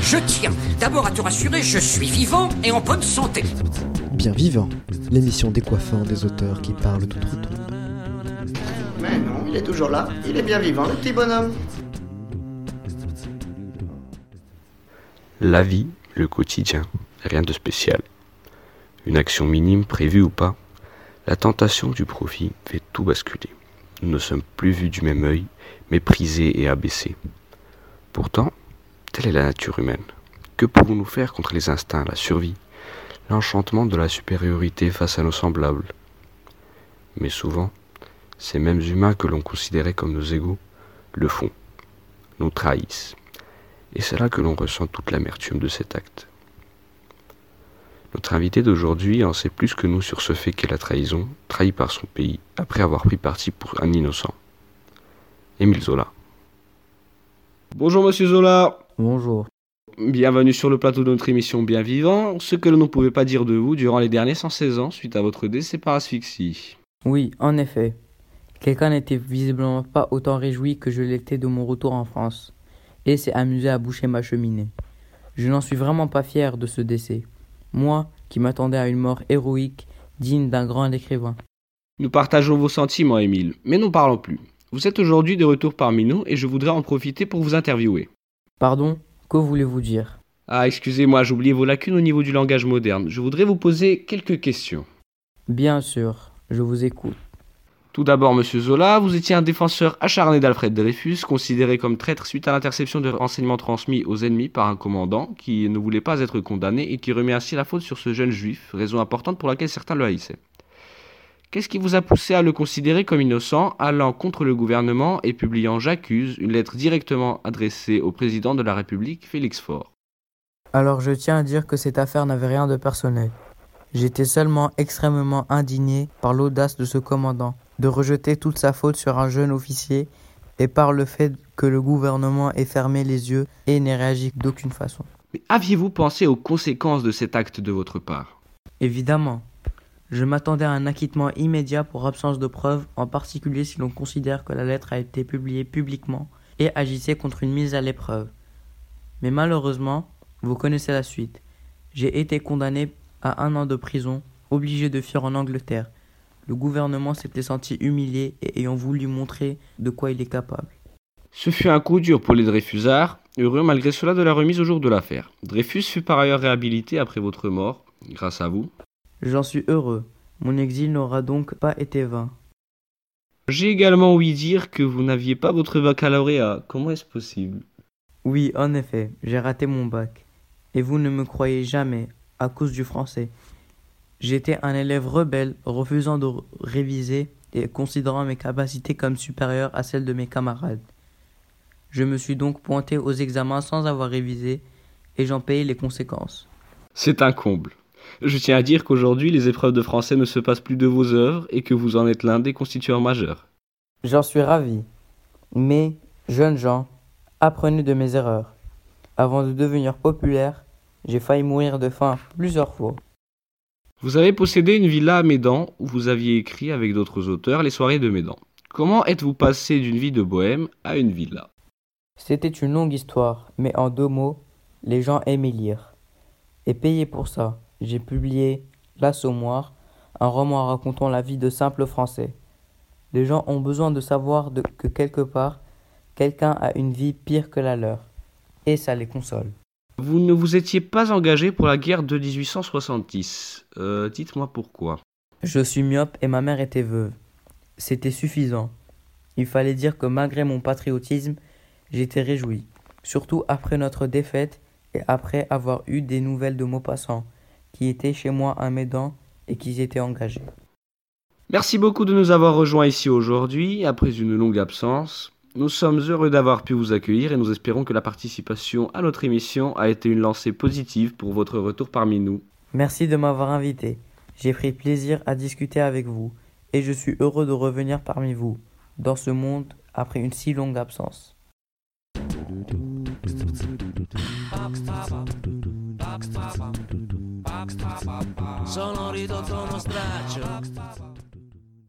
Je tiens d'abord à te rassurer, je suis vivant et en bonne santé. Bien vivant, l'émission décoiffant des auteurs qui parlent tout retour. Mais non, il est toujours là, il est bien vivant, le petit bonhomme. La vie, le quotidien, rien de spécial. Une action minime prévue ou pas, la tentation du profit fait tout basculer. Nous ne sommes plus vus du même œil, méprisés et abaissés. Pourtant, telle est la nature humaine. Que pouvons-nous faire contre les instincts, la survie, l'enchantement de la supériorité face à nos semblables? Mais souvent, ces mêmes humains que l'on considérait comme nos égaux le font, nous trahissent. Et c'est là que l'on ressent toute l'amertume de cet acte. Notre invité d'aujourd'hui en sait plus que nous sur ce fait qu'est la trahison, trahi par son pays, après avoir pris parti pour un innocent. Émile Zola. Bonjour Monsieur Zola. Bonjour. Bienvenue sur le plateau de notre émission Bien Vivant, ce que l'on ne pouvait pas dire de vous durant les derniers 116 ans suite à votre décès par asphyxie. Oui, en effet. Quelqu'un n'était visiblement pas autant réjoui que je l'étais de mon retour en France, et s'est amusé à boucher ma cheminée. Je n'en suis vraiment pas fier de ce décès. Moi, qui m'attendais à une mort héroïque, digne d'un grand écrivain. Nous partageons vos sentiments, Émile, mais n'en parlons plus. Vous êtes aujourd'hui de retour parmi nous et je voudrais en profiter pour vous interviewer. Pardon, que voulez-vous dire? Ah, excusez-moi, oublié vos lacunes au niveau du langage moderne. Je voudrais vous poser quelques questions. Bien sûr, je vous écoute. Tout d'abord, monsieur Zola, vous étiez un défenseur acharné d'Alfred Dreyfus, considéré comme traître suite à l'interception de renseignements transmis aux ennemis par un commandant qui ne voulait pas être condamné et qui remet ainsi la faute sur ce jeune juif, raison importante pour laquelle certains le haïssaient. Qu'est-ce qui vous a poussé à le considérer comme innocent, allant contre le gouvernement et publiant J'accuse, une lettre directement adressée au président de la République, Félix Faure? Alors je tiens à dire que cette affaire n'avait rien de personnel. J'étais seulement extrêmement indigné par l'audace de ce commandant, de rejeter toute sa faute sur un jeune officier, et par le fait que le gouvernement ait fermé les yeux et n'ait réagi d'aucune façon. Mais aviez-vous pensé aux conséquences de cet acte de votre part? Évidemment. Je m'attendais à un acquittement immédiat pour absence de preuves, en particulier si l'on considère que la lettre a été publiée publiquement et agissait contre une mise à l'épreuve. Mais malheureusement, vous connaissez la suite. J'ai été condamné à un an de prison, obligé de fuir en Angleterre. Le gouvernement s'était senti humilié et ayant voulu montrer de quoi il est capable. Ce fut un coup dur pour les Dreyfusards, heureux malgré cela de la remise au jour de l'affaire. Dreyfus fut par ailleurs réhabilité après votre mort, grâce à vous. J'en suis heureux. Mon exil n'aura donc pas été vain. J'ai également ouï dire que vous n'aviez pas votre baccalauréat. Comment est-ce possible? Oui, en effet, j'ai raté mon bac. Et vous ne me croyez jamais, à cause du français. J'étais un élève rebelle, refusant de réviser et considérant mes capacités comme supérieures à celles de mes camarades. Je me suis donc pointé aux examens sans avoir révisé, et j'en payais les conséquences. C'est un comble. Je tiens à dire qu'aujourd'hui, les épreuves de français ne se passent plus de vos œuvres et que vous en êtes l'un des constituants majeurs. J'en suis ravi. Mais, jeunes gens, apprenez de mes erreurs. Avant de devenir populaire, j'ai failli mourir de faim plusieurs fois. Vous avez possédé une villa à Médan où vous aviez écrit avec d'autres auteurs les soirées de Médan. Comment êtes-vous passé d'une vie de bohème à une villa? C'était une longue histoire, mais en deux mots, les gens aimaient lire. Et payer pour ça, j'ai publié L'Assommoir, un roman racontant la vie de simples Français. Les gens ont besoin de savoir que quelque part, quelqu'un a une vie pire que la leur. Et ça les console. Vous ne vous étiez pas engagé pour la guerre de 1870. Euh, Dites-moi pourquoi. Je suis myope et ma mère était veuve. C'était suffisant. Il fallait dire que malgré mon patriotisme, j'étais réjoui, surtout après notre défaite et après avoir eu des nouvelles de Maupassant, qui était chez moi un Médan et qui s'était engagé. Merci beaucoup de nous avoir rejoints ici aujourd'hui, après une longue absence. Nous sommes heureux d'avoir pu vous accueillir et nous espérons que la participation à notre émission a été une lancée positive pour votre retour parmi nous. Merci de m'avoir invité. J'ai pris plaisir à discuter avec vous et je suis heureux de revenir parmi vous, dans ce monde après une si longue absence. Sono ridotto uno straccio